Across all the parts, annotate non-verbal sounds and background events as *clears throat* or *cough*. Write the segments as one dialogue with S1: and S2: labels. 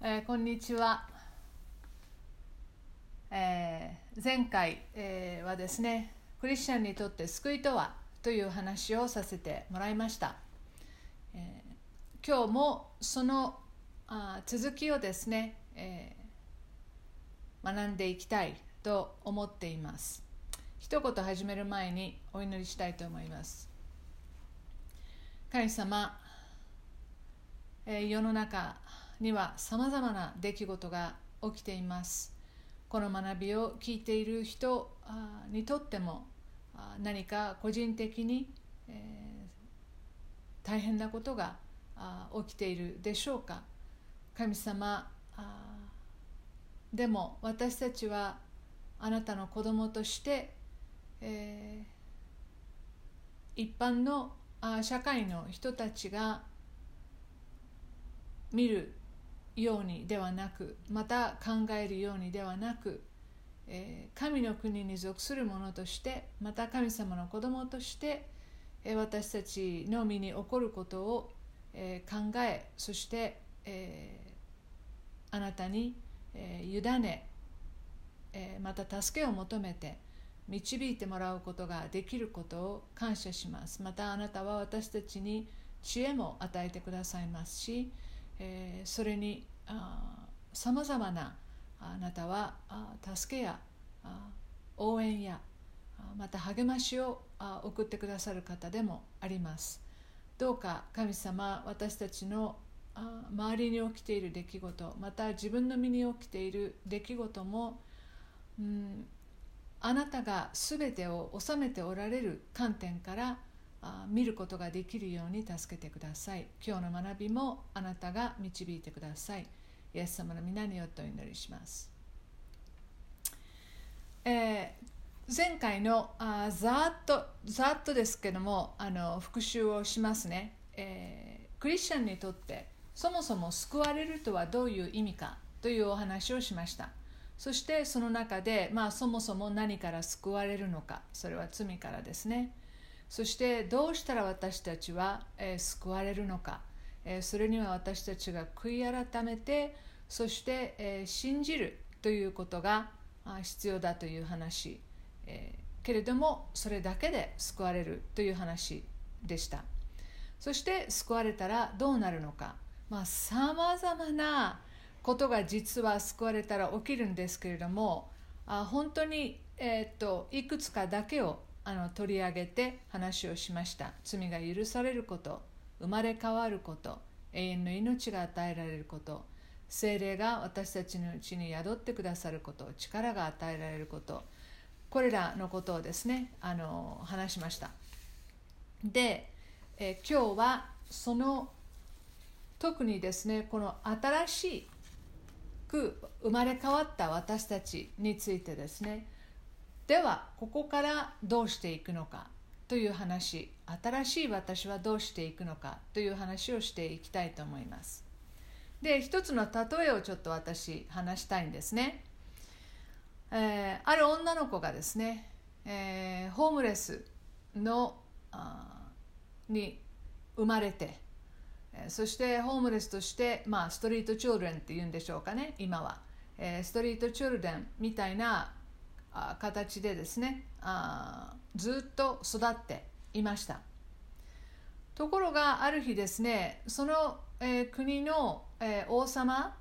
S1: えーこんにちは、えー前回、えーはですねクリスチャンにとって救いとはという話をさせてもらいました、えー今日もそのあ続きをですね、えー学んでいきたいと思っています。一言始める前にお祈りしたいと思います。神様えー世の中にはさまざまな出来事が起きています。この学びを聞いている人にとっても何か個人的に、大変なことが起きているでしょうか。神様でも私たちはあなたの子供として、えー一般の社会の人たちが見るようにではなくまた考えるようにではなく、えー神の国に属する者としてまた神様の子供として、え私たちの身に起こることを、え考えそして、えあなたに、え委ね、えまた助けを求めて導いてもらうことができることを感謝します。またあなたは私たちに知恵も与えてくださいますし、えーそれにさまざまなあなたは助けや応援やまた励ましを送ってくださる方でもあります。どうか神様私たちの周りに起きている出来事また自分の身に起きている出来事も、うん、あなたが全てを収めておられる観点から見ることができるように助けてください。今日の学びもあなたが導いてください。イエス様の皆によってお祈りします、えー前回のあざーっとざーっとですけどもあの復習をしますね、えークリスチャンにとってそもそも救われるとはどういう意味かというお話をしました。そしてその中で、まあ、そもそも何から救われるのか。それは罪からですね。そしてどうしたら私たちは、えー救われるのか、えそれには私たちが悔い改めてそして、えー信じるということが必要だという話、えーけれどもそれだけで救われるという話でした。そして救われたらどうなるのか。さまざ、まなことが実は救われたら起きるんですけれどもあ本当に、えーっといくつかだけをあの取り上げて話をしました。罪が許されること生まれ変わること永遠の命が与えられること精霊が私たちのうちに宿ってくださること力が与えられること。これらのことをですねあの話しました。で、え今日はその特にですねこの新しく生まれ変わった私たちについてですねではここからどうしていくのかという話新しい私はどうしていくのかという話をしていきたいと思います。で一つの例えをちょっと私話したいんですね、えーある女の子がですね、えーホームレスのに生まれてそしてホームレスとして、まあ、ストリートチュールデンっていうんでしょうかね今は、えーストリートチュールデンみたいなあ形でですねあずっと育っていました。ところがある日ですねその、えー国の、えー王様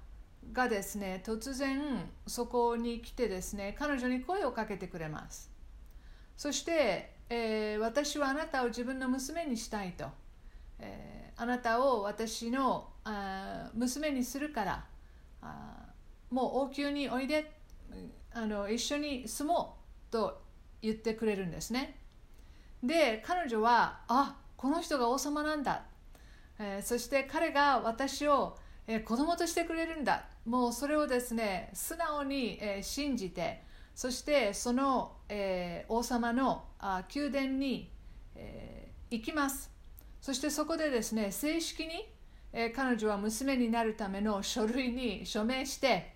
S1: がですね突然そこに来てですね彼女に声をかけてくれます。そして、えー私はあなたを自分の娘にしたいと、えーあなたを私のあ娘にするからあもう王宮においであの一緒に住もうと言ってくれるんですね。で彼女はあこの人が王様なんだ、えーそして彼が私を、えー子供としてくれるんだ。もうそれをですね素直に、えー信じてそしてその、えー王様のあ宮殿に、え行きます。そしてそこでですね正式に、え彼女は娘になるための書類に署名して、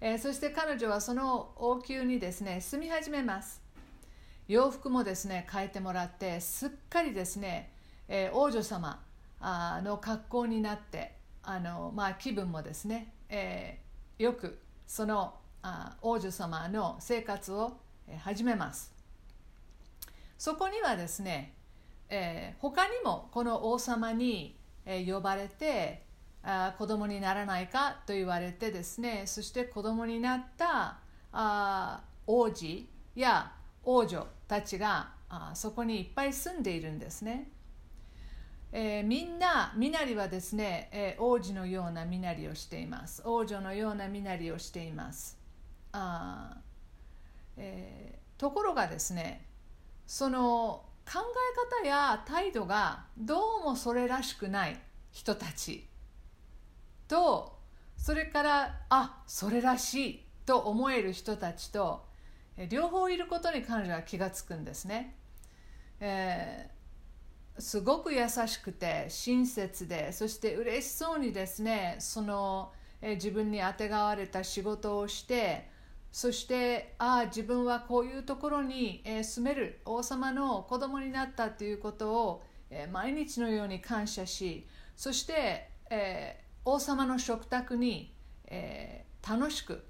S1: えそして彼女はその王宮にですね住み始めます。洋服もですね変えてもらってすっかりですね、え王女様の格好になってあの、まあ、気分もですねえー、よくそのあ王女様の生活を始めます。そこにはですね、えー、他にもこの王様に、呼ばれてあ子供にならないかと言われてですねそして子供になったあ王子や王女たちがあそこにいっぱい住んでいるんですね、えー、みんな身なりはですね、えー、王子のような身なりをしています。王女のような身なりをしています。あ、えー、ところがですねその考え方や態度がどうもそれらしくない人たち。とそれからあそれらしいと思える人たちと両方いることに彼女は気が付くんですね、えー、すごく優しくて親切でそして嬉しそうにですねその、え、自分にあてがわれた仕事をしてそしてああ自分はこういうところに、え、住める王様の子供になったということを、え、毎日のように感謝しそして、え、王様の食卓に、え、楽しく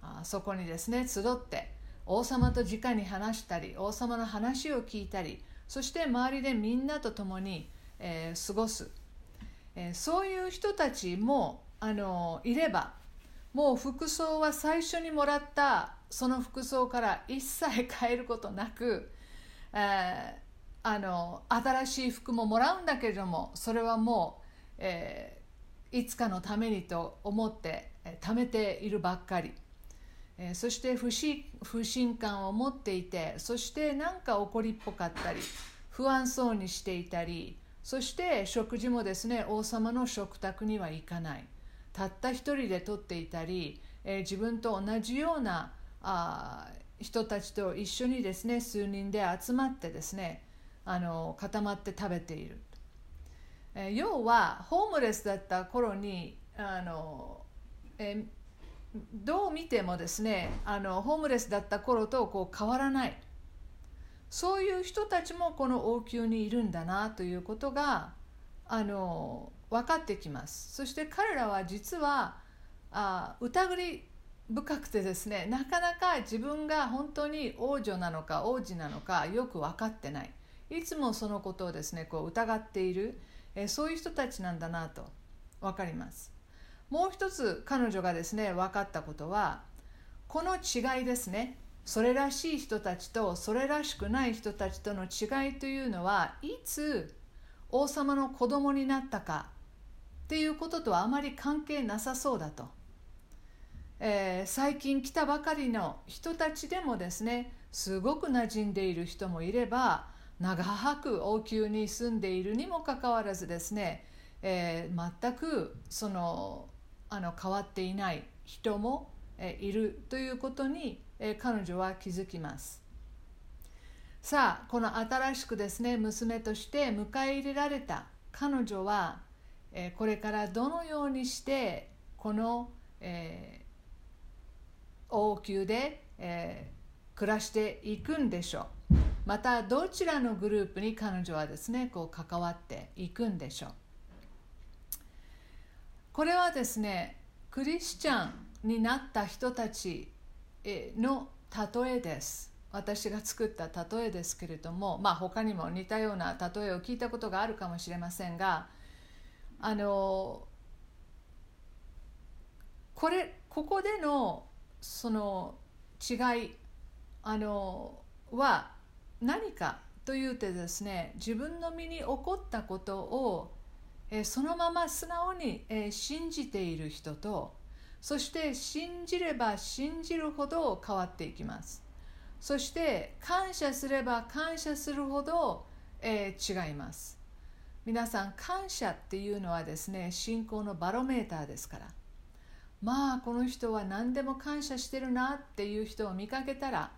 S1: あそこにですね集って王様と直に話したり王様の話を聞いたりそして周りでみんなと共に、えー、過ごす、えー、そういう人たちもあのいればもう服装は最初にもらったその服装から一切変えることなく、えー、あの新しい服ももらうんだけれどもそれはもう、えー、いつかのためにと思って、えー、貯めているばっかり、え、そして不信不信感を持っていてそして何か怒りっぽかったり不安そうにしていたりそして食事もですね王様の食卓には行かない。たった一人で撮っていたり、えー、自分と同じようなあ人たちと一緒にですね数人で集まってですねあの固まって食べている、えー、要はホームレスだった頃にあの、えー、どう見てもですねあのホームレスだった頃とこう変わらない。そういう人たちもこの王宮にいるんだなということがあの分かってきます。そして彼らは実はあ疑り深くてですねなかなか自分が本当に王女なのか王子なのかよく分かってない。いつもそのことをですねこう疑っている、えそういう人たちなんだなと分かります。もう一つ彼女がですね分かったことはこの違いですね。それらしい人たちとそれらしくない人たちとの違いというのはいつ王様の子供になったかっていうこととはあまり関係なさそうだと、えー、最近来たばかりの人たちでもですねすごく馴染んでいる人もいれば長く王宮に住んでいるにもかかわらずですね、えー、全くそのあの変わっていない人も、いるということに、彼女は気づきます。さあこの新しくですね娘として迎え入れられた彼女はえこれからどのようにしてこの、えー、王宮で、えー、暮らしていくんでしょう。またどちらのグループに彼女はですねこう関わっていくんでしょう。これはですねクリスチャンになった人たちの例えです。私が作った例えですけれどもまあ他にも似たような例えを聞いたことがあるかもしれませんがあのこれここでのその違いあのは何かというとですね自分の身に起こったことを、えそのまま素直に、え信じている人とそして信じれば信じるほど変わっていきます。そして感謝すれば感謝するほど、え違います。皆さん感謝っていうのはですね信仰のバロメーターですから。まあこの人は何でも感謝してるなっていう人を見かけたら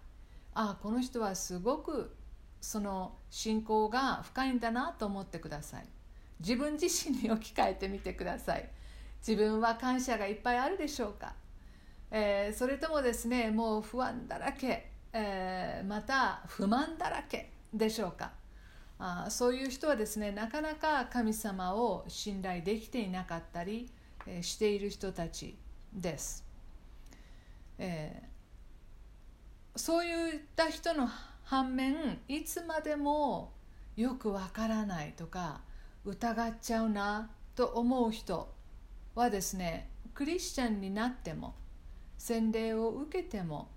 S1: ああこの人はすごくその信仰が深いんだなと思ってください。自分自身に置き換えてみてください。自分は感謝がいっぱいあるでしょうか、えー、それともですねもう不安だらけ、えー、また不満だらけでしょうか？あそういう人はですねなかなか神様を信頼できていなかったり、えしている人たちです、えー、そういった人の反面いつまでもよくわからないとか疑っちゃうなと思う人はですねクリスチャンになっても洗礼を受けても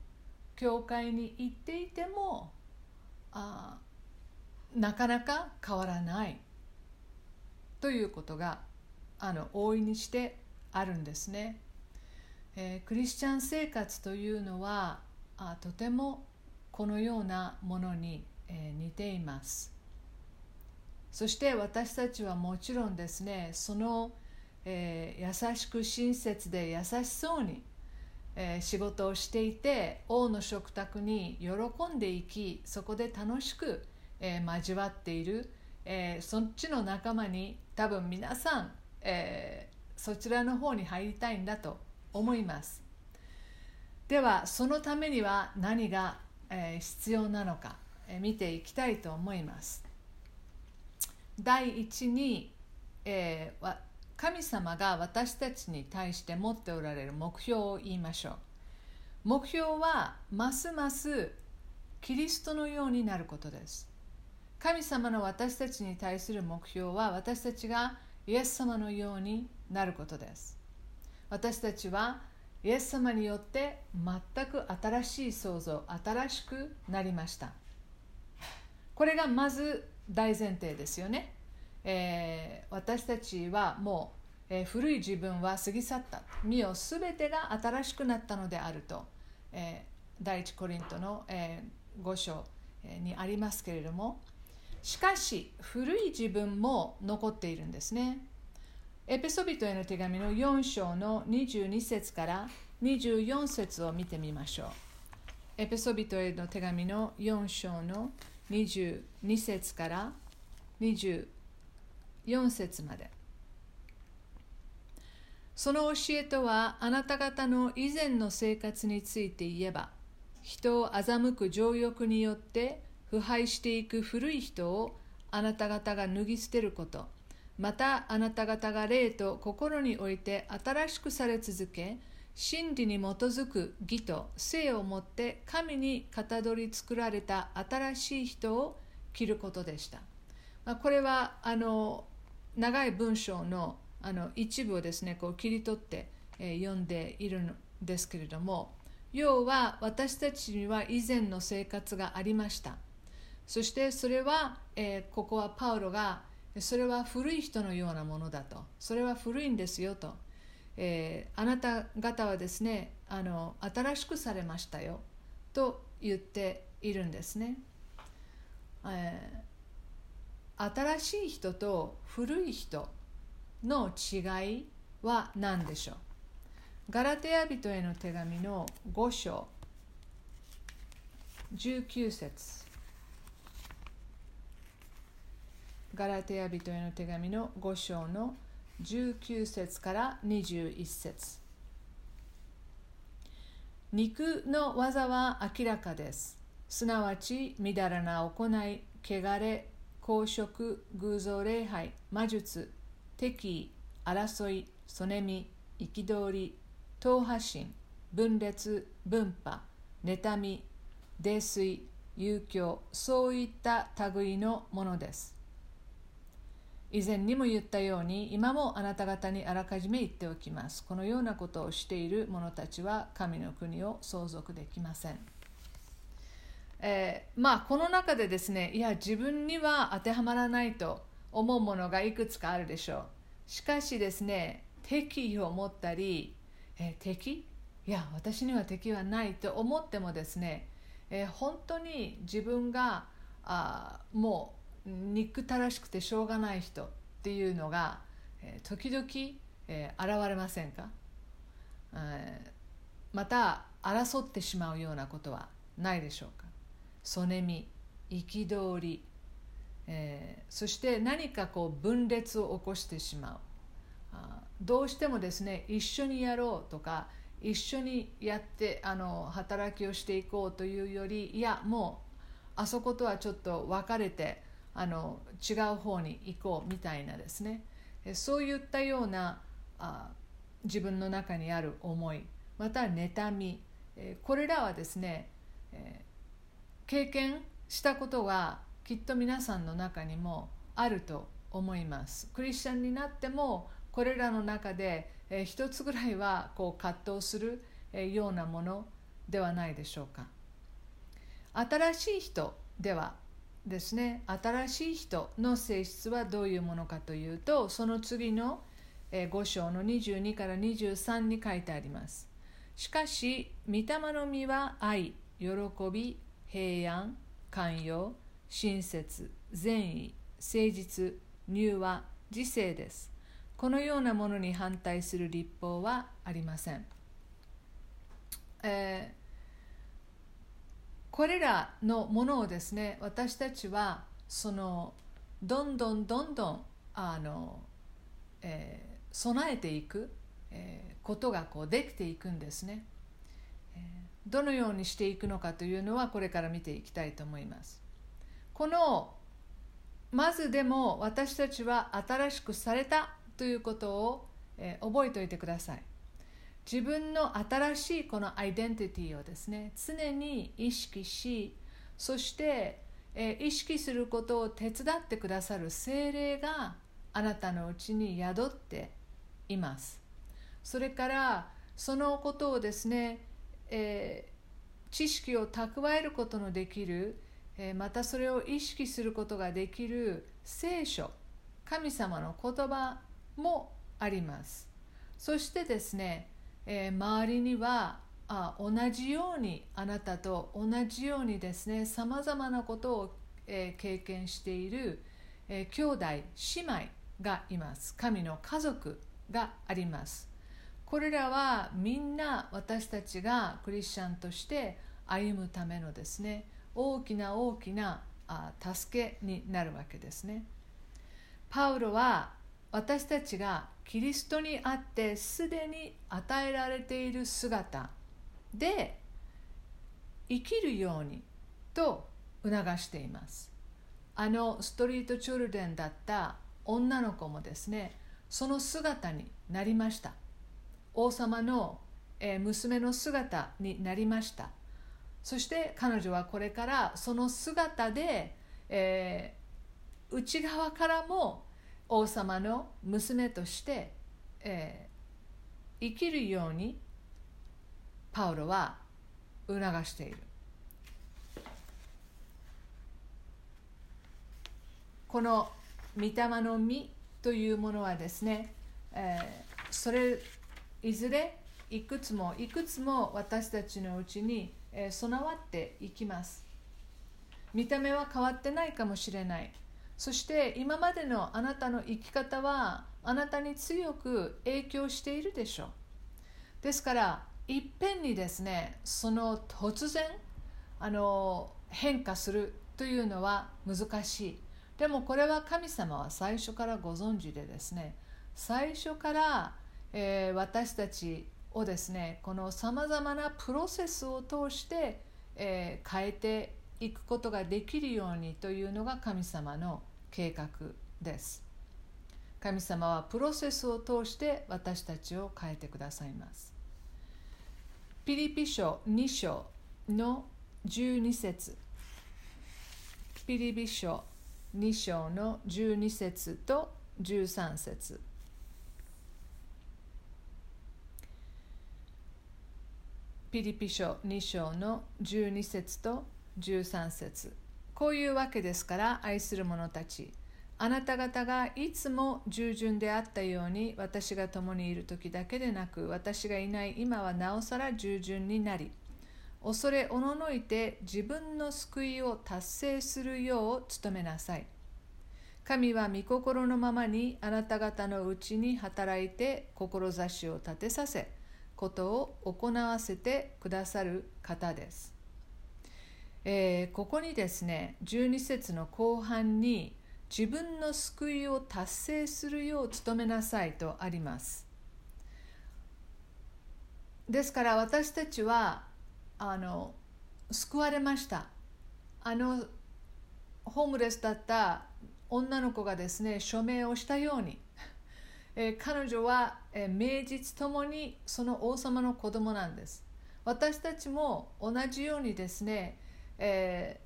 S1: 教会に行っていてもあなかなか変わらないということがあの大いにしてあるんですね、えー、クリスチャン生活というのはあとてもこのようなものに、えー、似ています。そして私たちはもちろんですねその、えー、優しく親切で優しそうに、えー、仕事をしていて王の食卓に喜んでいきそこで楽しく、えー、交わっている、え、そっちの仲間に多分皆さん、え、そちらの方に入りたいんだと思います。ではそのためには何が、え、必要なのか、え、見ていきたいと思います。第一に、えー、神様が私たちに対して持っておられる目標を言いましょう。目標はますますキリストのようになることです。神様の私たちに対する目標は私たちがイエス様のようになることです。私たちはイエス様によって全く新しい創造新しくなりました。これがまず大前提ですよね、えー、私たちはもう、えー、古い自分は過ぎ去った。身よ全てが新しくなったのであると、えー、第一コリントの、えー、5章にありますけれども。しかし古い自分も残っているんですね。エペソビトへの手紙の4章の22節から24節を見てみましょう。エペソビトへの手紙の4章の22節から24節まで。その教えとはあなた方の以前の生活について言えば人を欺く情欲によって腐敗していく古い人をあなた方が脱ぎ捨てることまたあなた方が霊と心において新しくされ続け真理に基づく義と性をもって神にかたどり作られた新しい人を着ることでした。まあ、これはあの長い文章のあの一部をですねこう切り取って、えー、読んでいるんですけれども要は私たちには以前の生活がありました。そしてそれは、えー、ここはパウロがそれは古い人のようなものだと。それは古いんですよと。えー、あなた方はですねあの新しくされましたよと言っているんですね、えー、新しい人と古い人の違いは何でしょう？ガラテヤ人への手紙の5章19節。ガラテヤ人への手紙の5章の19節19節から21節。肉の技は明らかです。すなわちみだらな行い汚れ公職偶像礼拝魔術敵意争いそねみ憤り党派心分裂分派妬み泥酔遊興そういった類のものです。以前にも言ったように今もあなた方にあらかじめ言っておきます。このようなことをしている者たちは神の国を相続できません、えー、まあこの中でですねいや自分には当てはまらないと思うものがいくつかあるでしょう。しかしですね敵意を持ったり、えー、敵？いや私には敵はないと思ってもですね、えー、本当に自分があもう憎たらしくてしょうがない人っていうのが、えー、時々、現れませんか、また争ってしまうようなことはないでしょうか？そねみ憤り、そして何かこう分裂を起こしてしまう。どうしてもですね一緒にやろうとか一緒にやってあの働きをしていこうというよりいやもうあそことはちょっと別れてあの違う方に行こうみたいなですね。そういったようなあ自分の中にある思いまた妬み、えこれらはですね、え経験したことがきっと皆さんの中にもあると思います。クリスチャンになってもこれらの中で、え一つぐらいはこう葛藤する、えようなものではないでしょうか。新しい人ではですね。新しい人の性質はどういうものかというとその次の5章の22から23に書いてあります。しかし御霊の実は愛喜び平安寛容親切善意誠実柔和自制です。このようなものに反対する立法はありません、えーこれらのものをですね私たちはそのどんどんどんどんあの、えー、備えていく、えー、ことがこうできていくんですね、えー、どのようにしていくのかというのはこれから見ていきたいと思います。このまずでも私たちは新しくされたということを、えー、覚えておいてください。自分の新しいこのアイデンティティをですね常に意識しそして、えー、意識することを手伝ってくださる精霊があなたのうちに宿っています。それからそのことをですね、えー、知識を蓄えることのできる、えー、またそれを意識することができる聖書神様の言葉もあります。そしてですねえー、周りにはあ同じようにあなたと同じようにですねさまざまなことを、えー、経験している、えー、兄弟姉妹がいます。神の家族があります。これらはみんな私たちがクリスチャンとして歩むためのですね大きな大きなあ助けになるわけですね。パウロは私たちがキリストにあってすでに与えられている姿で生きるようにと促しています。あのストリートチュルデンだった女の子もですねその姿になりました。王様の、娘の姿になりました。そして彼女はこれからその姿で、えー、内側からも王様の娘として、えー、生きるようにパウロは促している。この御霊の実というものはですね、えー、それいずれいくつもいくつも私たちのうちに、えー、備わっていきます。見た目は変わってないかもしれない。そして今までのあなたの生き方はあなたに強く影響しているでしょう。ですからいっぺんにですねその突然あの変化するというのは難しい。でもこれは神様は最初からご存知でですね最初から、えー、私たちをですねこのさまざまなプロセスを通して、えー、変えていくことができるようにというのが神様の計画です。神様はプロセスを通して私たちを変えてくださいます。ピリピ書2章の12節。ピリピ書2章の12節と13節。ピリピ書2章の12節と13節。こういうわけですから愛する者たち。あなた方がいつも従順であったように私が共にいる時だけでなく私がいない今はなおさら従順になり恐れおののいて自分の救いを達成するよう努めなさい。神は御心のままにあなた方のうちに働いて志を立てさせことを行わせてくださる方です。えー、ここにですね12節の後半に自分の救いを達成するよう努めなさいとあります。ですから私たちはあの救われました。あのホームレスだった女の子がですね署名をしたように、えー、彼女は、えー、名実ともにその王様の子供なんです。私たちも同じようにですね、え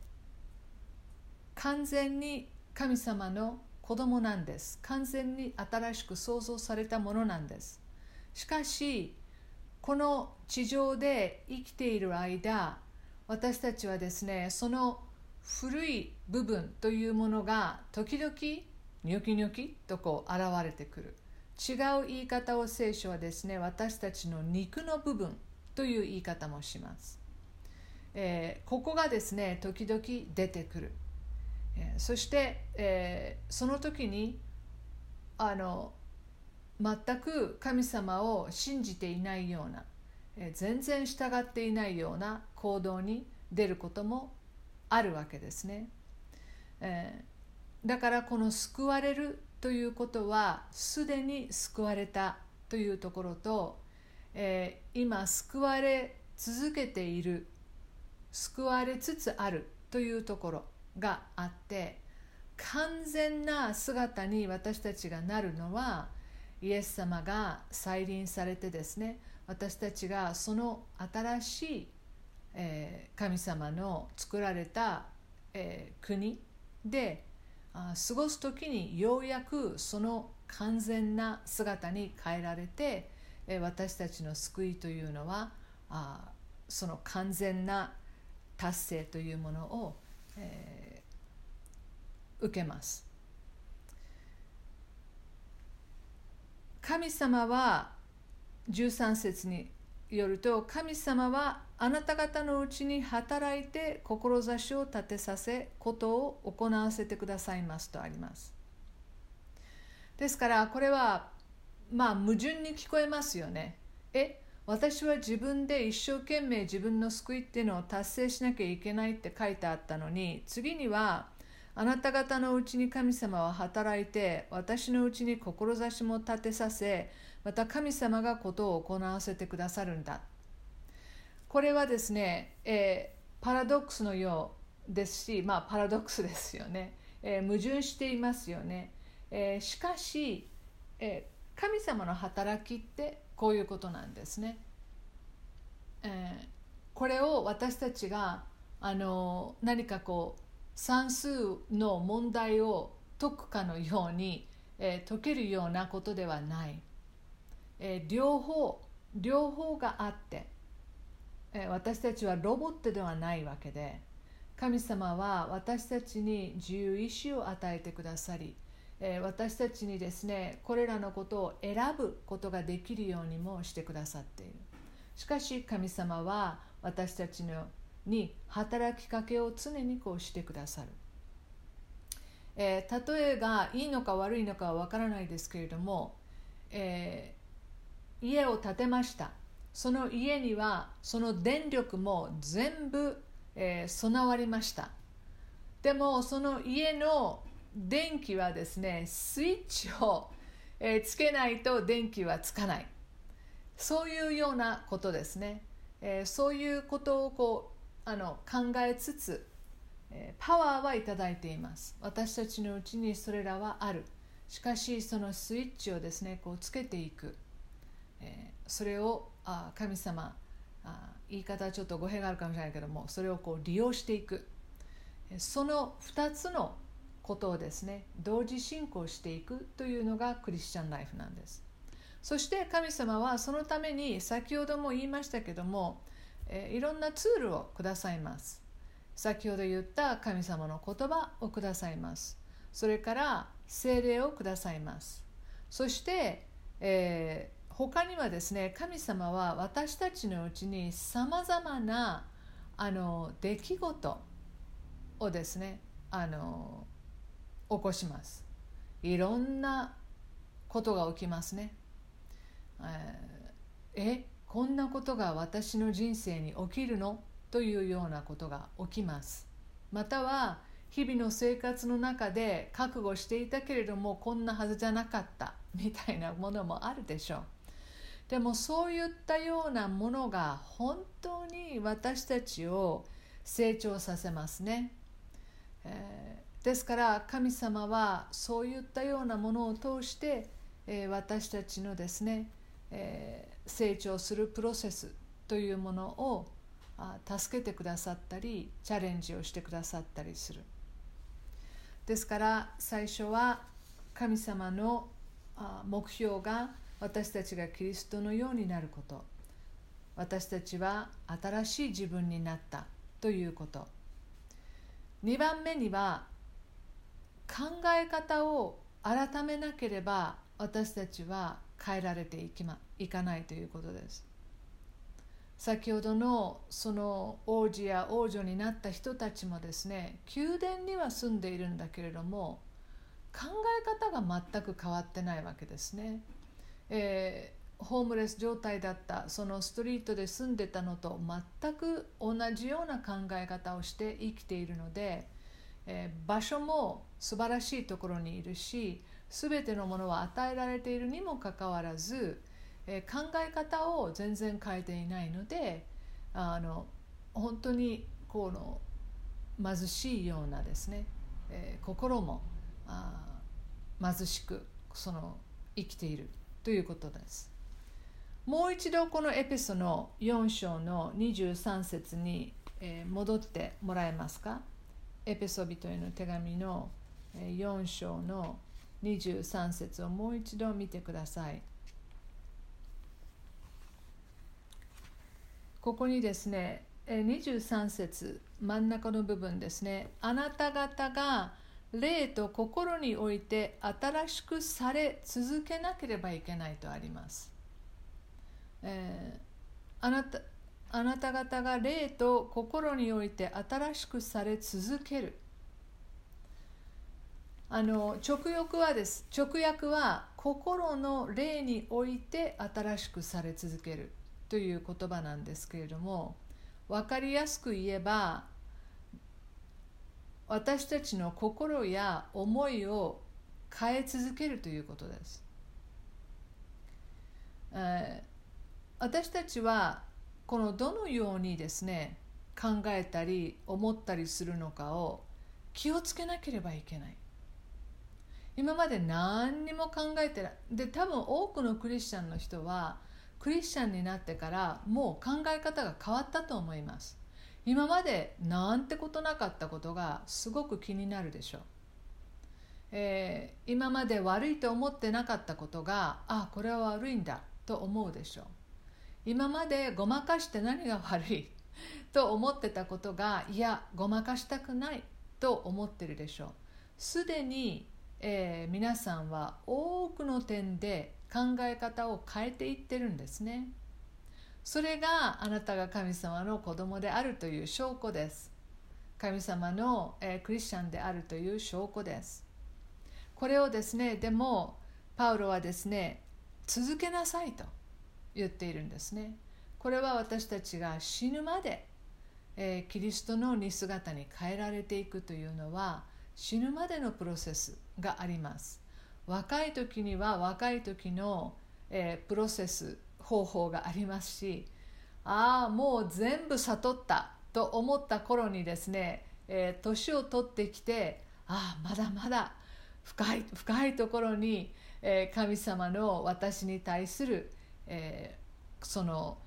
S1: ー、完全に神様の子供なんです。完全に新しく創造されたものなんです。しかしこの地上で生きている間私たちはですねその古い部分というものが時々ニョキニョキとこう現れてくる。違う言い方を聖書はですね私たちの肉の部分という言い方もします、えー、ここがですね時々出てくる、えー、そして、えー、その時にあの全く神様を信じていないような、え全然従っていないような行動に出ることもあるわけですね、えだからこの救われるということはすでに救われたというところと、えー、今救われ続けている救われつつあるというところがあって完全な姿に私たちがなるのはイエス様が再臨されてですね私たちがその新しい、え、神様の作られた、え、国で過ごす時にようやくその完全な姿に変えられて私たちの救いというのはその完全な達成というものを、えー、受けます。神様は13節によると神様はあなた方のうちに働いて志を立てさせことを行わせてくださいますとあります。ですからこれはまあ矛盾に聞こえますよね。え私は自分で一生懸命自分の救いっていうのを達成しなきゃいけないって書いてあったのに次にはあなた方のうちに神様は働いて私のうちに志も立てさせまた神様がことを行わせてくださるんだ。これはですね、えー、パラドックスのようですし、まあ、パラドックスですよね、えー、矛盾していますよね、えー、しかし、え神様の働きってこういうことなんですね、えこれを私たちがあの何かこう算数の問題を解くかのように、え解けるようなことではない、え両方両方があってえ私たちはロボットではないわけで神様は私たちに自由意志を与えてくださりえ私たちにですねこれらのことを選ぶことができるようにもしてくださっている。しかし神様は私たちのに働きかけを常にこうしてくださる、えー、例えがいいのか悪いのかはわからないですけれども、えー、家を建てました。その家にはその電力も全部、えー、備わりました。でもその家の電気はですねスイッチを、え、つけないと電気はつかない。そういうようなことですね、え、そういうことをこうあの考えつつ、え、パワーはいただいています。私たちのうちにそれらはある。しかしそのスイッチをですねこうつけていく、え、それをあ神様あ言い方ちょっと語弊があるかもしれないけどもそれをこう利用していく。その2つのことをですね同時進行していくというのがクリスチャンライフなんです。そして神様はそのために先ほども言いましたけども、えいろんなツールをくださいます。先ほど言った神様の言葉をくださいます。それから精霊をくださいます。そして、え他にはですね神様は私たちのうちにさまざまなあの出来事をですねあの起こします。いろんなことが起きますね。えこんなことが私の人生に起きるの？というようなことが起きます。または日々の生活の中で覚悟していたけれどもこんなはずじゃなかった。みたいなものもあるでしょう。でもそういったようなものが本当に私たちを成長させますね、えー、ですから神様はそういったようなものを通して、えー、私たちのですね、えー、成長するプロセスというものをあ助けてくださったりチャレンジをしてくださったりする。ですから最初は神様のあ目標が私たちがキリストのようになること。私たちは新しい自分になったということ。2番目には考え方を改めなければ私たちは変えられていき、ま、いかないということです。先ほどのその王子や王女になった人たちもですね宮殿には住んでいるんだけれども考え方が全く変わってないわけですね、えー、ホームレス状態だったそのストリートで住んでたのと全く同じような考え方をして生きているので、えー、場所も素晴らしいところにいるし全てのものは与えられているにもかかわらず、えー、考え方を全然変えていないのであの本当にこの貧しいようなですね、えー、心もあ貧しくその生きているということです。もう一度このエペソの4章の23節に、戻ってもらえますか？エペソ人への手紙の4章の23節をもう一度見てください。ここにですね23節真ん中の部分ですね。あなた方が霊と心において新しくされ続けなければいけないとあります、えー、あなたあなた方が霊と心において新しくされ続ける。あの直訳はです。直訳は心の霊において新しくされ続ける。という言葉なんですけれども分かりやすく言えば私たちの心や思いを変え続けるということです。えー、私たちはこのどのようにですね考えたり思ったりするのかを気をつけなければいけない。今まで何にも考えてない。で多分多くのクリスチャンの人はクリスチャンになってからもう考え方が変わったと思います。今までなんてことなかったことがすごく気になるでしょう、えー、今まで悪いと思ってなかったことがあこれは悪いんだと思うでしょう。今までごまかして何が悪い *laughs* と思ってたことがいやごまかしたくないと思ってるでしょう。すでにえー、皆さんは多くの点で考え方を変えていってるんですね。それがあなたが神様の子供であるという証拠です。神様の、えー、クリスチャンであるという証拠です。これをですねでもパウロはですね続けなさいと。言っているんですね。これは私たちが死ぬまで、えー、キリストの似姿に変えられていくというのは死ぬまでのプロセスがあります。若い時には若い時の、えー、プロセス方法がありますしああもう全部悟ったと思った頃にですね、えー、年を取ってきてああまだまだ深い深いところに、えー、神様の私に対する、えー、その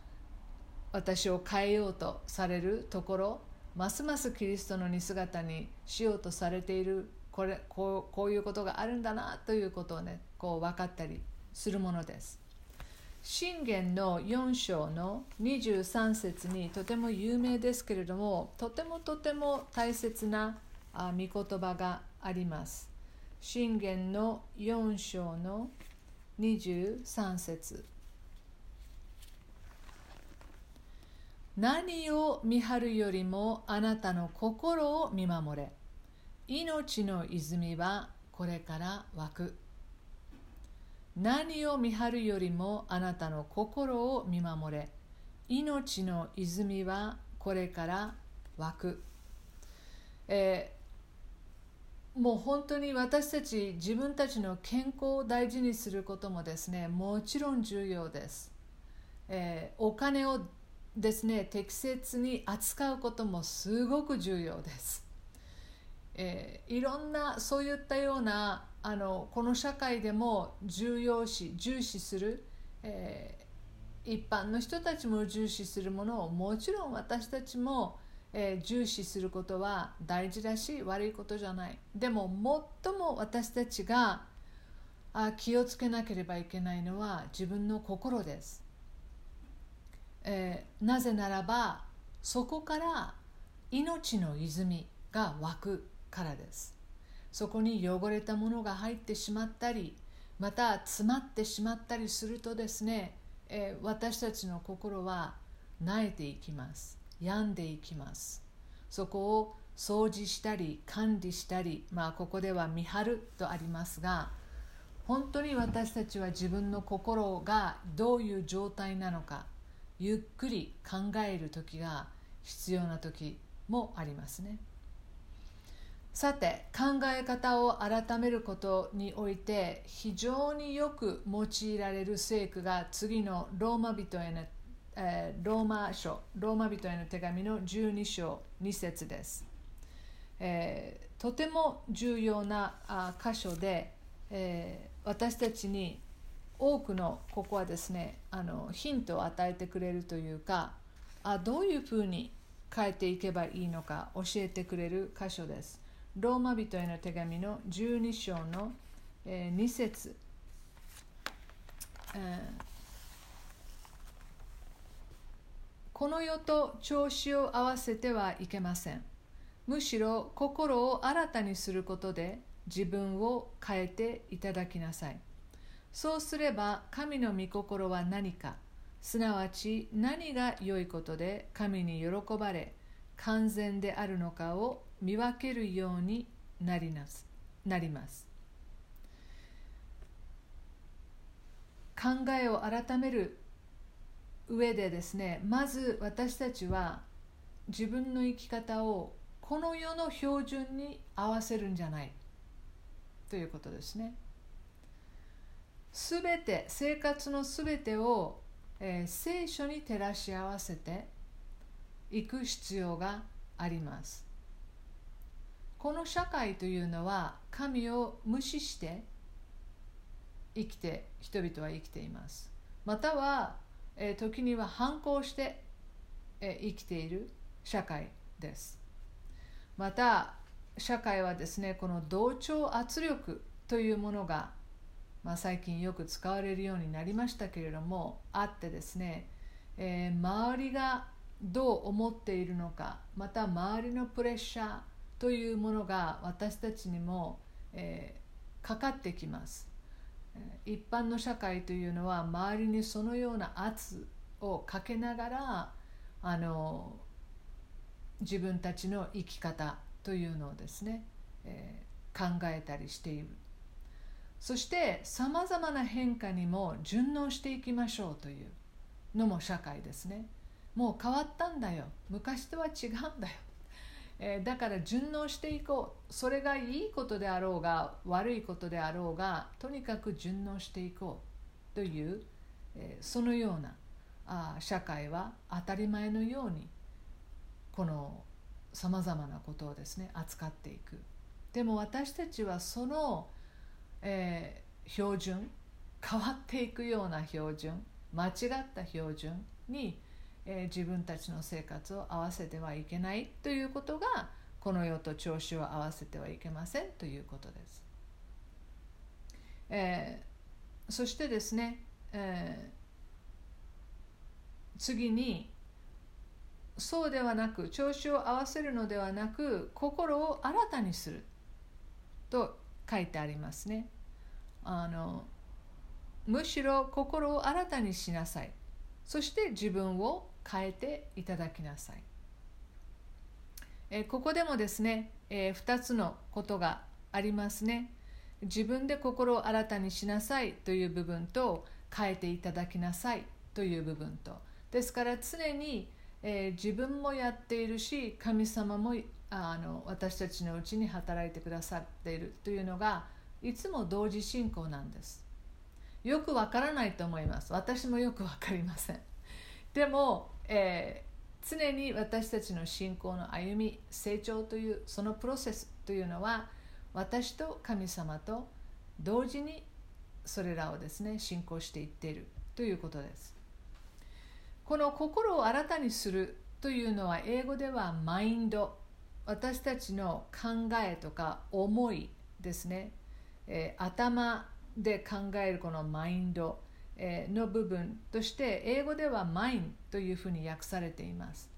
S1: 私を変えようとされるところますますキリストの似姿にしようとされているこれこうこういうことがあるんだなということをねこう分かったりするものです。信玄の4章の23節にとても有名ですけれどもとてもとても大切な御言葉があります。信玄の4章の23節何を見張るよりもあなたの心を見守れ。命の泉はこれから湧く。何を見張るよりもあなたの心を見守れ。命の泉はこれから湧く、えー、もう本当に私たち自分たちの健康を大事にすることもですねもちろん重要です、えー、お金をですね適切に扱うこともすごく重要です、えー、いろんなそういったようなあのこの社会でも重要視重視する、えー、一般の人たちも重視するものをもちろん私たちも、えー、重視することは大事だし悪いことじゃない。でも最も私たちがあ気をつけなければいけないのは自分の心です、えー、なぜならばそこから命の泉が湧くからです。そこに汚れたものが入ってしまったりまた詰まってしまったりするとですね、えー、私たちの心は萎えていきます。病んでいきます。そこを掃除したり管理したりまあここでは見張るとありますが本当に私たちは自分の心がどういう状態なのかゆっくり考える時が必要な時もありますね。さて考え方を改めることにおいて非常によく用いられる聖句が次のローマ人への、えー、ローマ書ローマ人への手紙の12章2節です、えー、とても重要なあ箇所で、えー、私たちに多くのここはですねあのヒントを与えてくれるというかあどういうふうに変えていけばいいのか教えてくれる箇所です。ローマ人への手紙の12章の、えー、2節、えー、この世と調子を合わせてはいけません。むしろ心を新たにすることで自分を変えていただきなさい。そうすれば神の御心は何かすなわち何が良いことで神に喜ばれ完全であるのかを見分けるようになりますなります考えを改める上でですねまず私たちは自分の生き方をこの世の標準に合わせるんじゃないということですね。すべて生活のすべてを、えー、聖書に照らし合わせていく必要があります。この社会というのは神を無視して生きて人々は生きていますまたは、えー、時には反抗して、えー、生きている社会ですまた社会はですねこの同調圧力というものが、まあ、最近よく使われるようになりましたけれどもあってですね、えー、周りがどう思っているのかまた周りのプレッシャーというものが私たちにも、えー、かかってきます。一般の社会というのは周りにそのような圧をかけながらあの自分たちの生き方というのをですね、えー、考えたりしている。そしてさまざまな変化にも順応していきましょうというのも社会ですね。もう変わったんだよ。昔とは違うんだよ。*laughs* えー、だから順応していこう。それがいいことであろうが悪いことであろうがとにかく順応していこうという、えー、そのようなあ社会は当たり前のようにこのさまざまなことをですね扱っていく。でも私たちはその、えー、標準変わっていくような標準間違った標準にえー、自分たちの生活を合わせてはいけないということがこの世と調子を合わせてはいけませんということです。えー、そしてですね、えー、次にそうではなく調子を合わせるのではなく心を新たにすると書いてありますね。あのむしろ心を新たにしなさいそして自分を変えていただきなさい。えここでもですね、えー、2つのことがありますね。自分で心を新たにしなさいという部分と変えていただきなさいという部分とですから常に、えー、自分もやっているし神様もあの私たちのうちに働いてくださっているというのがいつも同時進行なんです。よくわからないと思います。私もよくわかりません。でもえー、常に私たちの信仰の歩み成長というそのプロセスというのは私と神様と同時にそれらをですね信仰していっているということです。この心を新たにするというのは英語ではマインド。私たちの考えとか思いですね、えー、頭で考えるこのマインドの部分として英語ではマインというふうに訳されています。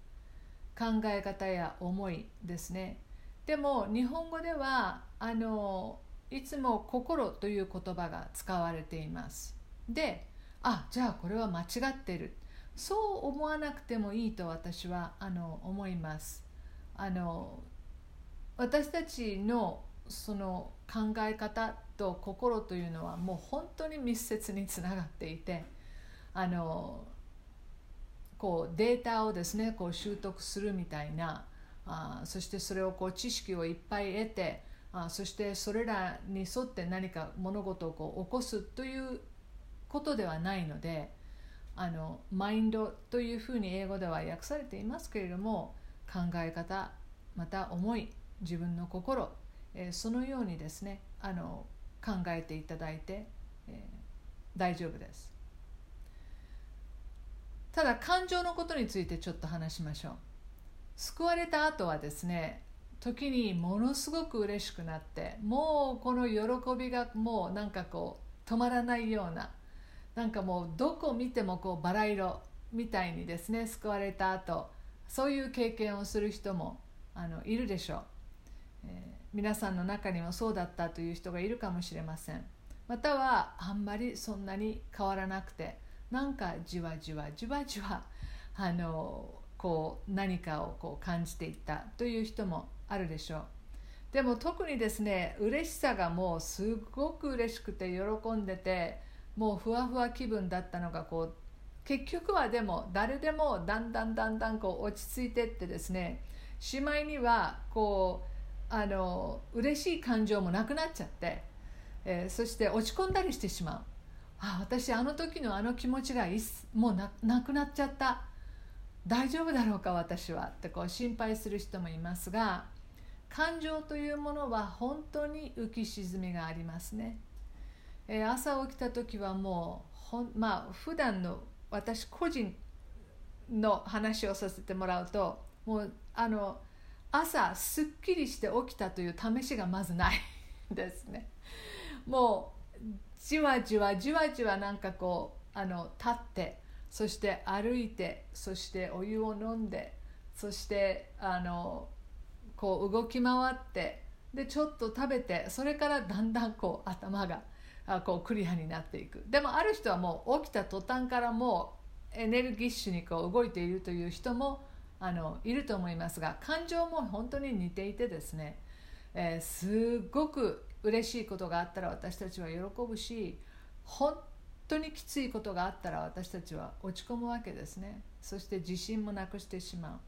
S1: 考え方や思いですね。でも日本語ではあのいつも心という言葉が使われています。であじゃあこれは間違ってる。そう思わなくてもいいと私はあの思います。あの私たちのその考え方と心というのはもう本当に密接につながっていてあのこうデータをですねこう習得するみたいなあそしてそれをこう知識をいっぱい得てあそしてそれらに沿って何か物事をこう起こすということではないのであのマインドというふうに英語では訳されていますけれども考え方また思い自分の心、えー、そのようにですねあの考えていただいて、えー、大丈夫です。ただ感情のことについてちょっと話しましょう。救われた後はですね時にものすごく嬉しくなってもうこの喜びがもうなんかこう止まらないようななんかもうどこ見てもこうバラ色みたいにですね救われた後そういう経験をする人もあのいるでしょう、えー、皆さんの中にもそうだったという人がいるかもしれません。またはあんまりそんなに変わらなくてなんかじわじわじわじわ *laughs* あのこう何かをこう感じていったという人もあるでしょう。でも特にですね嬉しさがもうすごく嬉しくて喜んでてもうふわふわ気分だったのがこう結局はでも誰でもだんだんだんだんこう落ち着いてってですねしまいにはこうあの嬉しい感情もなくなっちゃって、えー、そして落ち込んだりしてしまう。あ私あの時のあの気持ちがいもうななくなっちゃった。大丈夫だろうか私はってこう心配する人もいますが感情というものは本当に浮き沈みがありますね、えー、朝起きた時はもうほんまあ普段の私個人の話をさせてもらうともうあの朝すっきりして起きたという試しがまずないですね。もうじわじわじわじわなんかこうあの立ってそして歩いてそしてお湯を飲んでそしてあのこう動き回ってでちょっと食べてそれからだんだんこう頭があこうクリアになっていく。でもある人はもう起きた途端からもうエネルギッシュにこう動いているという人もあのいると思いますが感情も本当に似ていてですね、えー、すごく嬉しいことがあったら私たちは喜ぶし本当にきついことがあったら私たちは落ち込むわけですね。そして自信もなくしてしまう。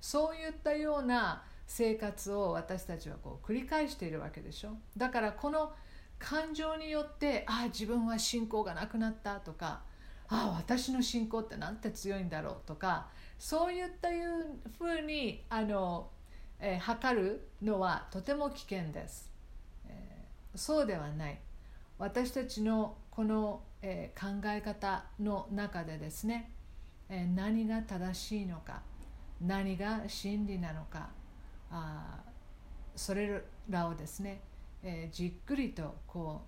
S1: そういったような生活を私たちはこう繰り返しているわけでしょ。だからこの感情によってああ自分は信仰がなくなったとかああ私の信仰ってなんて強いんだろうとかそういったいうふうにあの、えー、測るのはとても危険です、えー、そうではない。私たちのこの、えー、考え方の中でですね、えー、何が正しいのか何が真理なのかあそれらをですね、えー、じっくりとこ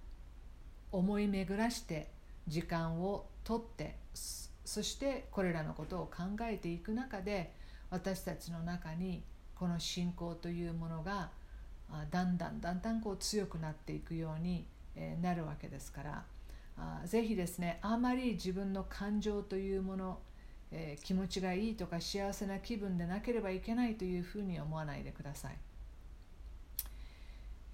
S1: う思い巡らして時間をとってそしてこれらのことを考えていく中で私たちの中にこの信仰というものがだんだんだんだんこう強くなっていくようになるわけですからぜひですねあまり自分の感情というものえー、気持ちがいいとか幸せな気分でなければいけないというふうに思わないでください、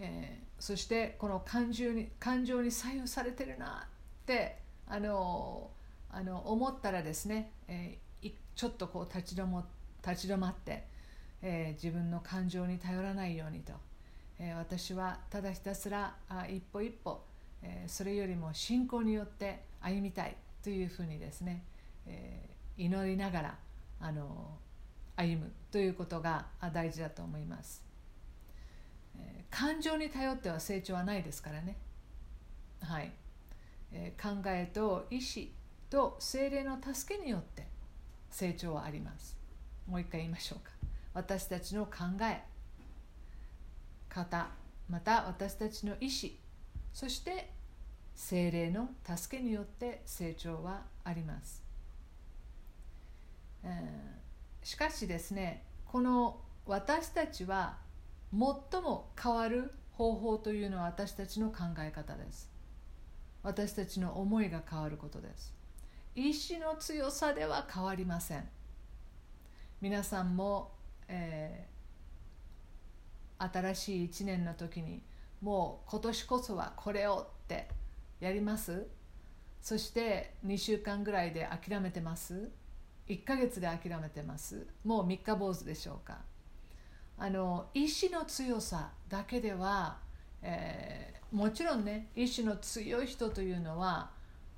S1: えー、そしてこの感情に感情に左右されてるなってあのあの思ったらですね、えー、ちょっとこう立ち止ま立ち止まって、え自分の感情に頼らないようにと、え私はただひたすらあ一歩一歩、えそれよりも信仰によって歩みたいというふうにですね、えー祈りながらあの歩むということが大事だと思います、感情に頼っては成長はないですからね。はい、考えと意志と精霊の助けによって成長はあります。もう一回言いましょうか。私たちの考え。方。また私たちの意志。そして精霊の助けによって成長はあります、えー、しかしですねこの私たちは最も変わる方法というのは私たちの考え方です。私たちの思いが変わることです。意志の強さでは変わりません。皆さんも、えー、新しい1年の時にもう今年こそはこれをってやります？そして2週間ぐらいで諦めてます？1ヶ月で諦めてます？もう3日坊主でしょうか？あの意志の強さだけでは、えー、もちろんね意志の強い人というのは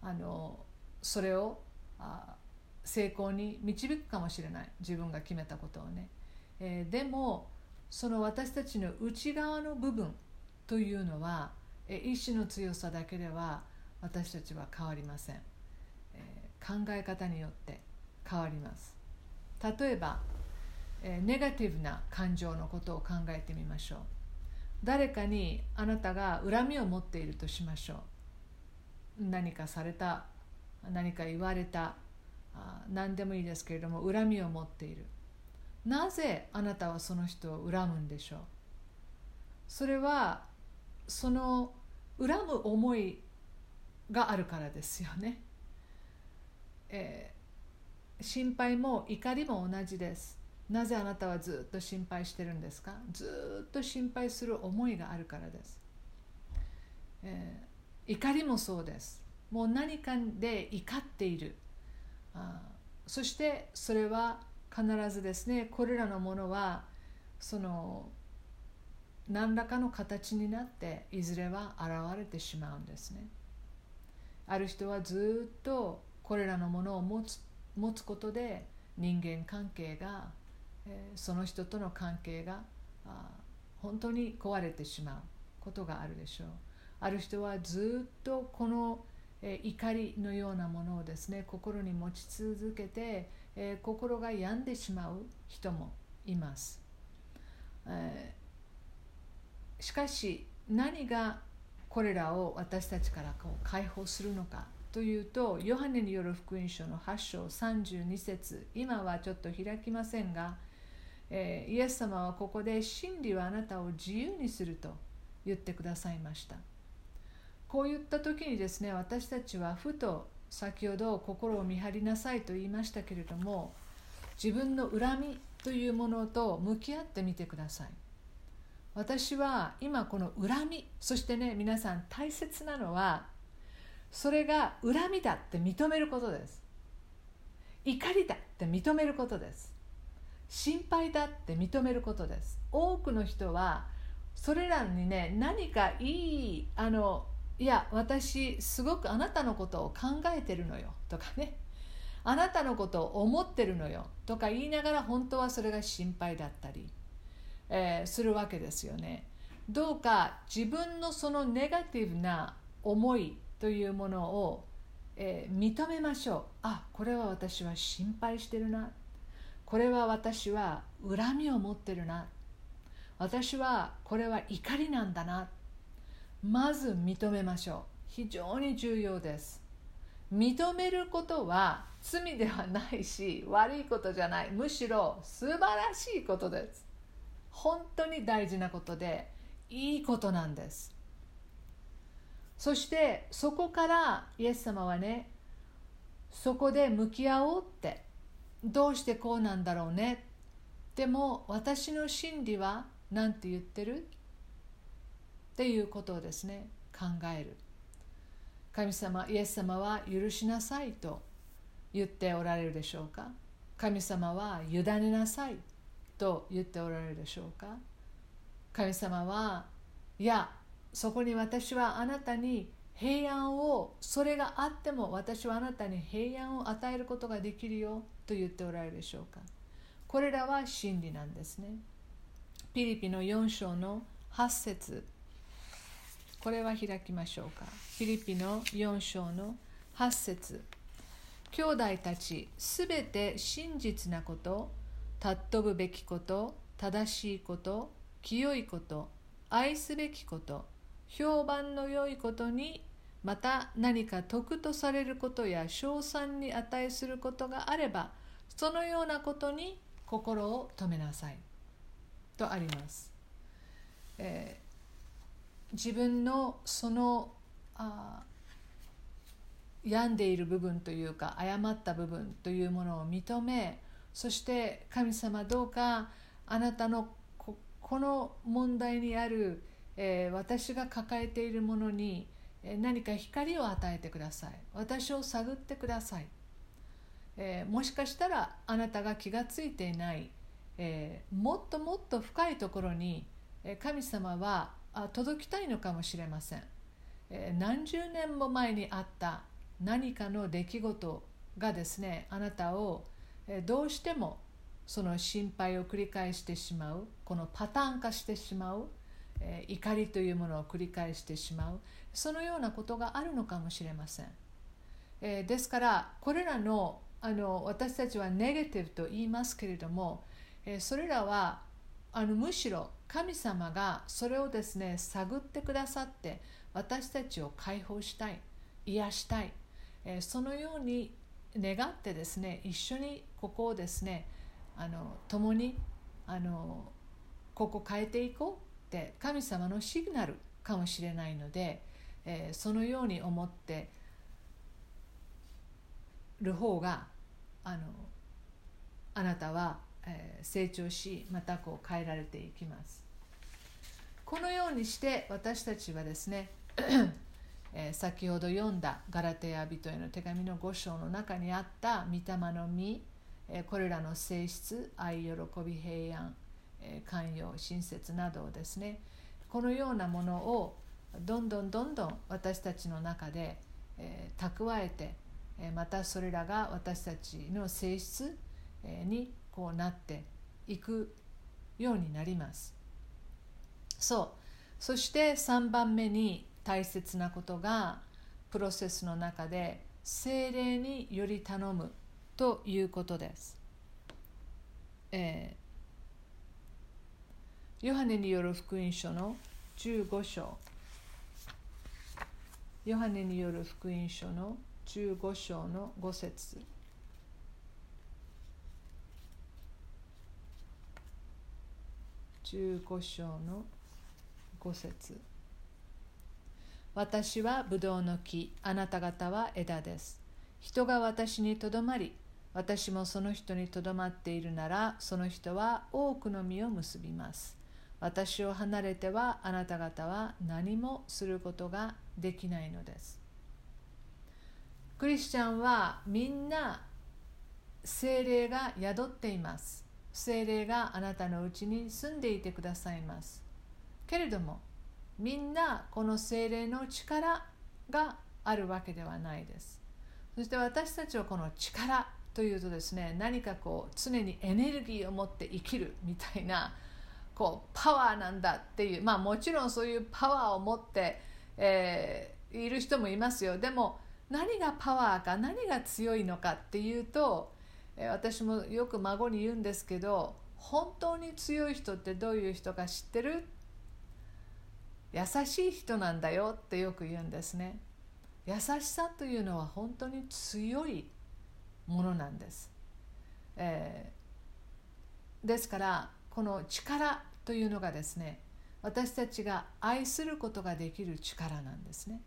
S1: あのそれをあ成功に導くかもしれない。自分が決めたことをね、えー、でもその私たちの内側の部分というのは、えー、意志の強さだけでは私たちは変わりません、えー、考え方によって変わります。例えば、え、ネガティブな感情のことを考えてみましょう。誰かにあなたが恨みを持っているとしましょう。何かされた何か言われた何でもいいですけれども恨みを持っている。なぜあなたはその人を恨むんでしょう。それはその恨む思いがあるからですよね、えー、心配も怒りも同じです。なぜあなたはずっと心配してるんですか？ずっと心配する思いがあるからです、えー、怒りもそうです。もう何かで怒っている。あそしてそれは必ずですねこれらのものはその何らかの形になっていずれは現れてしまうんですね。ある人はずっとこれらのものを持つ持つことで人間関係が、その人との関係が本当に壊れてしまうことがあるでしょう。ある人はずっとこの、怒りのようなものをですね心に持ち続けて、心が病んでしまう人もいます、しかし何がこれらを私たちからこう解放するのかというとヨハネによる福音書の8章32節今はちょっと開きませんが、え、イエス様はここで真理はあなたを自由にすると言ってくださいました。こういった時にですね私たちはふと先ほど心を見張りなさいと言いましたけれども自分の恨みというものと向き合ってみてください。私は今この恨みそしてね皆さん大切なのはそれが恨みだって認めることです。怒りだって認めることです。心配だって認めることです。多くの人はそれらにね何かいいあのいや私すごくあなたのことを考えてるのよとかね。あなたのことを思ってるのよとか言いながら本当はそれが心配だったり、えー、するわけですよね。どうか自分のそのネガティブな思いというものを、えー、認めましょう。あこれは私は心配してるなこれは私は恨みを持ってるな。私はこれは怒りなんだな。まず認めましょう。非常に重要です。認めることは罪ではないし悪いことじゃない。むしろ素晴らしいことです。本当に大事なことでいいことなんです。そしてそこからイエス様はねそこで向き合おうってどうしてこうなんだろうね。でも私の真理は何て言ってる？っていうことをですね考える。神様イエス様は許しなさいと言っておられるでしょうか？神様は委ねなさいと言っておられるでしょうか？神様はいやそこに私はあなたに平安をそれがあっても私はあなたに平安を与えることができるよ。と言っておられるでしょうか。これらは真理なんですね。ピリピの4章の8節。これは開きましょうか。フィリピの4章の8節。兄弟たちすべて真実なこと尊ぶべきこと正しいこと清いこと愛すべきこと評判の良いことにまた何か得とされることや称賛に値することがあればそのようなことに心を止めなさい。とあります、えー、自分のそのあ病んでいる部分というか誤った部分というものを認めそして神様どうかあなたのこの問題にある、えー、私が抱えているものに何か光を与えてください。私を探ってください、えー、もしかしたらあなたが気がついていない、えー、もっともっと深いところに神様は届きたいのかもしれません、えー、何十年も前にあった何かの出来事がですねあなたをどうしてもその心配を繰り返してしまうこのパターン化してしまう、え、怒りというものを繰り返してしまうそのようなことがあるのかもしれません、え、ですからこれらのあの私たちはネガティブと言いますけれども、えー、それらはあのむしろ神様がそれをですね探ってくださって私たちを解放したい癒したい、えー、そのように願ってですね一緒にここをですねあの共にあのここ変えていこうって神様のシグナルかもしれないので、えー、そのように思ってる方があのあなたは、えー、成長しまたこう変えられていきます。このようにして私たちはですね *clears throat* えー、先ほど読んだガラテヤ人への手紙の5章の中にあった御霊の実これらの性質愛喜び平安え寛容親切などをですねこのようなものをどんどんどんどん私たちの中で、え蓄えてまたそれらが私たちの性質にこうなっていくようになります。そう。そして3番目に大切なことがプロセスの中で精霊により頼むということです。えー、ヨハネによる福音書の15章。ヨハネによる福音書の15章15章の5節。15章の5節。私はブドウの木あなた方は枝です。人が私にとどまり私もその人にとどまっているならその人は多くの実を結びます。私を離れてはあなた方は何もすることができないのです。クリスチャンはみんな精霊が宿っています。精霊があなたのうちに住んでいてくださいます。けれどもみんなこの精霊の力があるわけではないです。そして私たちはこの力というとですね何かこう常にエネルギーを持って生きるみたいなこうパワーなんだっていうまあもちろんそういうパワーを持って、えー、いる人もいますよ。でも何がパワーか何が強いのかっていうと、私もよく孫に言うんですけど本当に強い人ってどういう人か知ってる？優しい人なんだよってよく言うんですね。優しさというのは本当に強いものなんです、えー、ですからこの力というのがですね私たちが愛することができる力なんですね。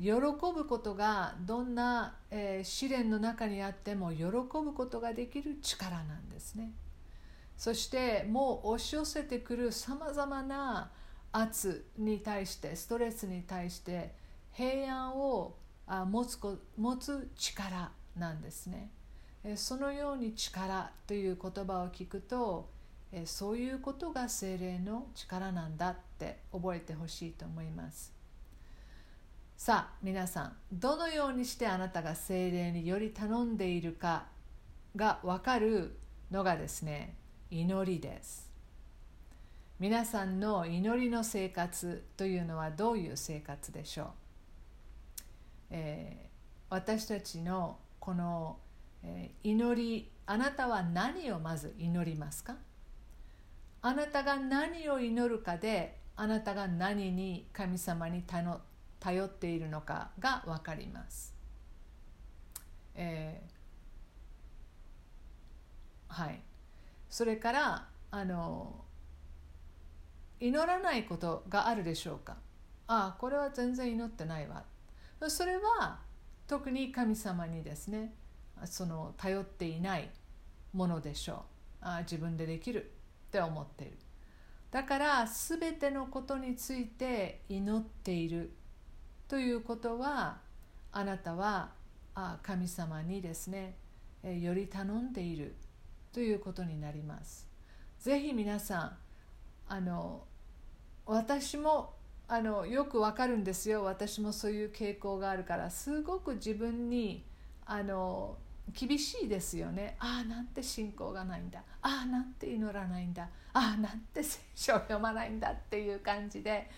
S1: 喜ぶことがどんな、えー、試練の中にあっても喜ぶことができる力なんですねそしてもう押し寄せてくるさまざまな圧に対してストレスに対して平安をあ持つこ持つ力なんですね。そのように力という言葉を聞くとそういうことが精霊の力なんだって覚えてほしいと思います。さあ皆さんどのようにしてあなたが精霊により頼んでいるかが分かるのがですね祈りです。皆さんの祈りの生活というのはどういう生活でしょう、えー、私たちのこの、えー、祈りあなたは何をまず祈りますか？あなたが何を祈るかであなたが何に神様に頼頼っているのかが分かります。えー、はい。それからあの祈らないことがあるでしょうか。ああこれは全然祈ってないわ。それは特に神様にですねその頼っていないものでしょう。ああ自分でできるって思っている。だから全てのことについて祈っているということはあなたはあ神様にですねより頼んでいるということになります。ぜひ皆さんあの私もあのよくわかるんですよ。私もそういう傾向があるから。すごく自分にあの厳しいですよね。ああなんて信仰がないんだ。ああなんて祈らないんだ。ああなんて聖書を読まないんだっていう感じで、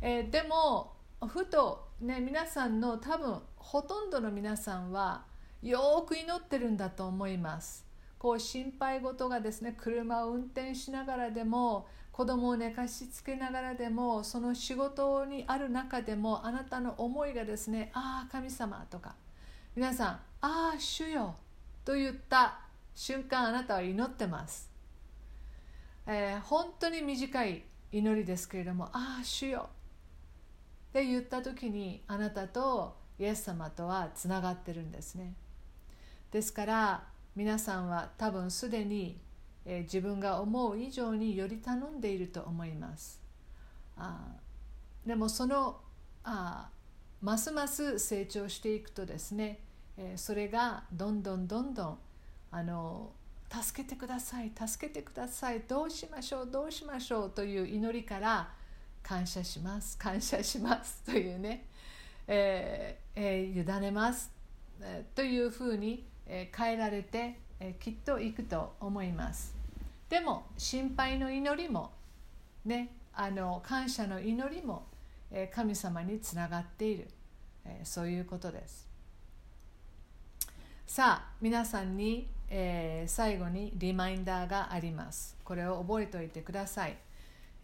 S1: えー、でもふとね皆さんの多分ほとんどの皆さんはよく祈ってるんだと思います。こう心配事がですね車を運転しながらでも子供を寝かしつけながらでもその仕事にある中でもあなたの思いがですねああ神様とか皆さんああ主よと言った瞬間あなたは祈ってます、えー、本当に短い祈りですけれどもああ主よ。って言った時にあなたとイエス様とはつながってるんですね。ですから皆さんは多分すでにえ、自分が思う以上により頼んでいると思います。あでもそのあますます成長していくとですね、え、それがどんどんどんどんあの助けてください助けてくださいどうしましょうどうしましょうという祈りから感謝します。感謝しますというね、えーえー、委ねます、えー、というふうに、えー、変えられてえきっと行くと思います。でも心配の祈りもねあの感謝の祈りも、え神様につながっている、えそういうことです。さあ皆さんに、えー、最後にリマインダーがあります。これを覚えておいてください、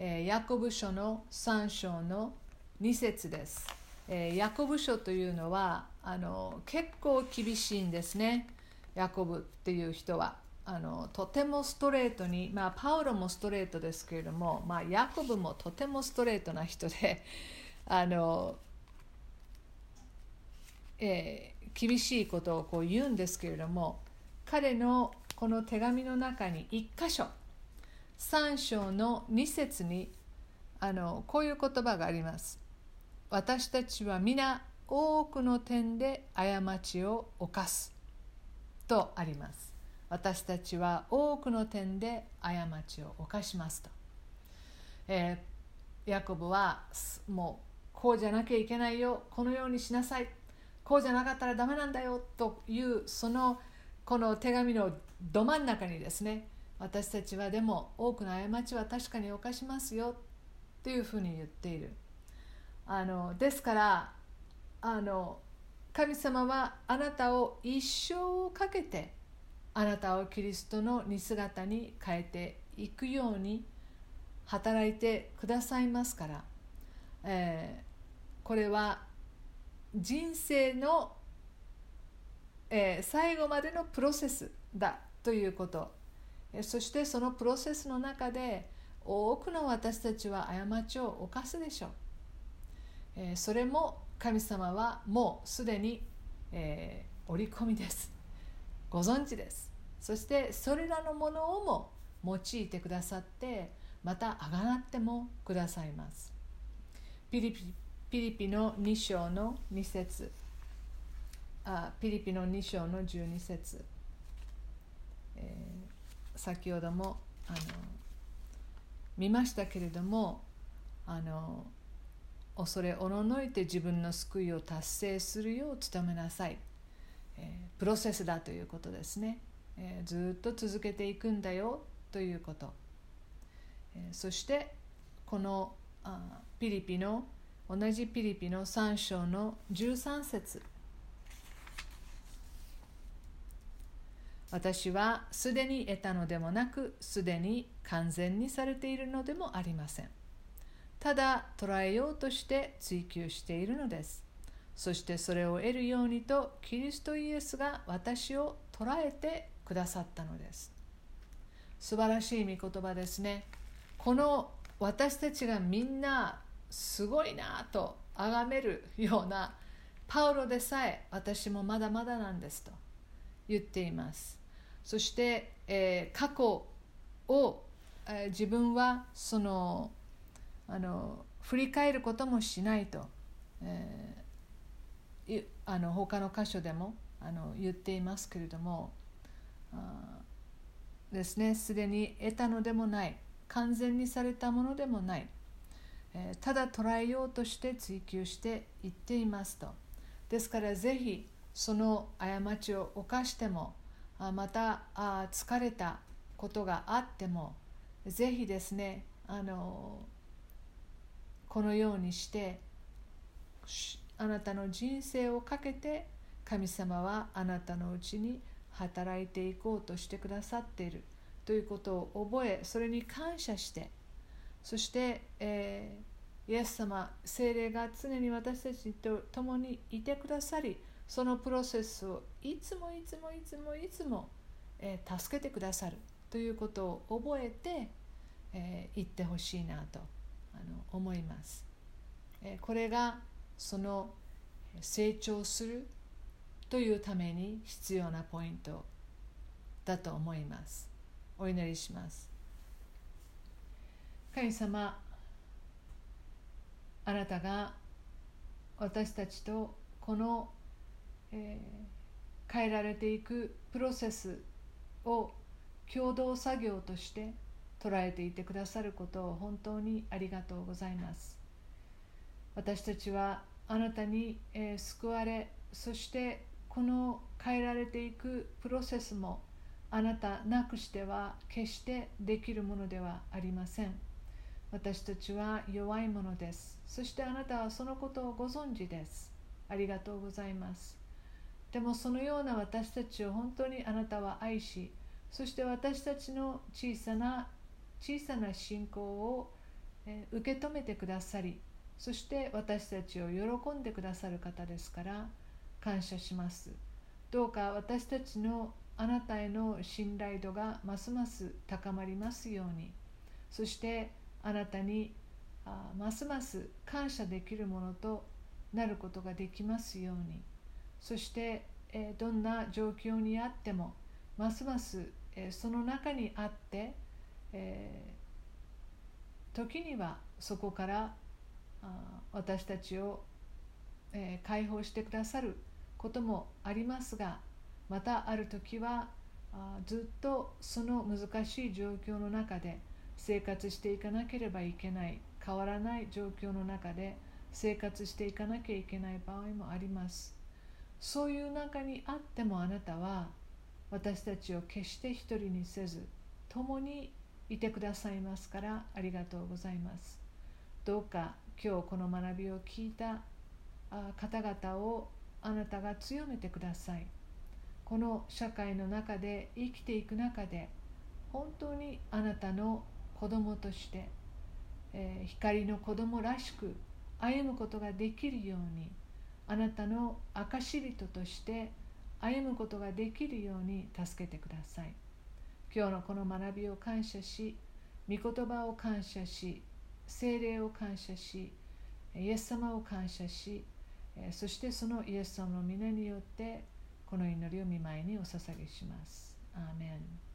S1: え、ヤコブ書の3章の2節です、え、ヤコブ書というのはあの結構厳しいんですね。ヤコブっていう人は。あのとてもストレートに、まあ、パウロもストレートですけれども、まあ、ヤコブもとてもストレートな人で *laughs* あの、えー、厳しいことをこう言うんですけれども彼のこの手紙の中に1箇所3章の2節にあのこういう言葉があります。私たちは皆多くの点で過ちを犯す。とあります私たちは多くの点で過ちを犯しますと、えー、ヤコブはもうこうじゃなきゃいけないよこのようにしなさいこうじゃなかったらダメなんだよというそのこの手紙のど真ん中にですね私たちはでも多くの過ちは確かに犯しますよ。というふうに言っている。あのですからあの神様はあなたを一生をかけてあなたをキリストの似姿に変えていくように働いてくださいますから、えー、これは人生の、えー、最後までのプロセスだということ。そしてそのプロセスの中で多くの私たちは過ちを犯すでしょう、それも神様はもうすでに、えー、織り込みです。ご存知です。そしてそれらのものをも用いてくださってまたあがなってもくださいます。ピリピピリピの2章の2節。あピリピの2章の12節、えー、先ほどもあの見ましたけれどもあの恐れおののいて自分の救いを達成するよう努めなさい、えー、プロセスだということですね、えー、ずっと続けていくんだよということ、えそしてこのあピリピの同じピリピの3章の13節。私はすでに得たのでもなくすでに完全にされているのでもありません。ただ捉えようとして追求しているのです。そしてそれを得るようにとキリストイエスが私を捉えてくださったのです。素晴らしい御言葉ですね。この私たちがみんなすごいなと崇めるようなパウロでさえ私もまだまだなんですと言っています。そして、えー、過去を、えー、自分はそのあの振り返ることもしないと、えー、あの他の箇所でもあの言っていますけれどもですね。すでに得たのでもない。完全にされたものでもない、えー、ただ捉えようとして追求していっていますと。ですからぜひその過ちを犯してもまたあ疲れたことがあってもぜひですねあのこのようにしてあなたの人生をかけて神様はあなたのうちに働いていこうとしてくださっているということを覚えそれに感謝してそして、えー、イエス様精霊が常に私たちと共にいてくださりそのプロセスをいつもいつもいつもいつも、えー、助けてくださるということを覚えて、えー、言ってほしいなとあの思います、えー、これがその成長するというために必要なポイントだと思います。お祈りします。神様あなたが私たちとこのえー、変えられていくプロセスを共同作業として捉えていてくださることを本当にありがとうございます。私たちはあなたに、え、救われそしてこの変えられていくプロセスもあなたなくしては決してできるものではありません。私たちは弱いものです。そしてあなたはそのことをご存知です。ありがとうございます。でもそのような私たちを本当にあなたは愛しそして私たちの小さな小さな信仰を、受け止めてくださりそして私たちを喜んでくださる方ですから感謝します。どうか私たちのあなたへの信頼度がますます高まりますようにそしてあなたにますます感謝できるものとなることができますように。そして、えどんな状況にあってもますます、えその中にあって、え時にはそこからあ私たちを、え解放してくださることもありますがまたある時はずっとその難しい状況の中で生活していかなければいけない変わらない状況の中で生活していかなきゃいけない場合もあります。そういう中にあってもあなたは私たちを決して一人にせず共にいてくださいますからありがとうございます。どうか今日この学びを聞いた方々をあなたが強めてください。この社会の中で生きていく中で本当にあなたの子供として、えー、光の子供らしく歩むことができるようにあなたの証人として歩むことができるように助けてください今日のこの学びを感謝し御言葉を感謝し精霊を感謝しイエス様を感謝しそしてそのイエス様の皆によってこの祈りを見舞いにお捧げします。アーメン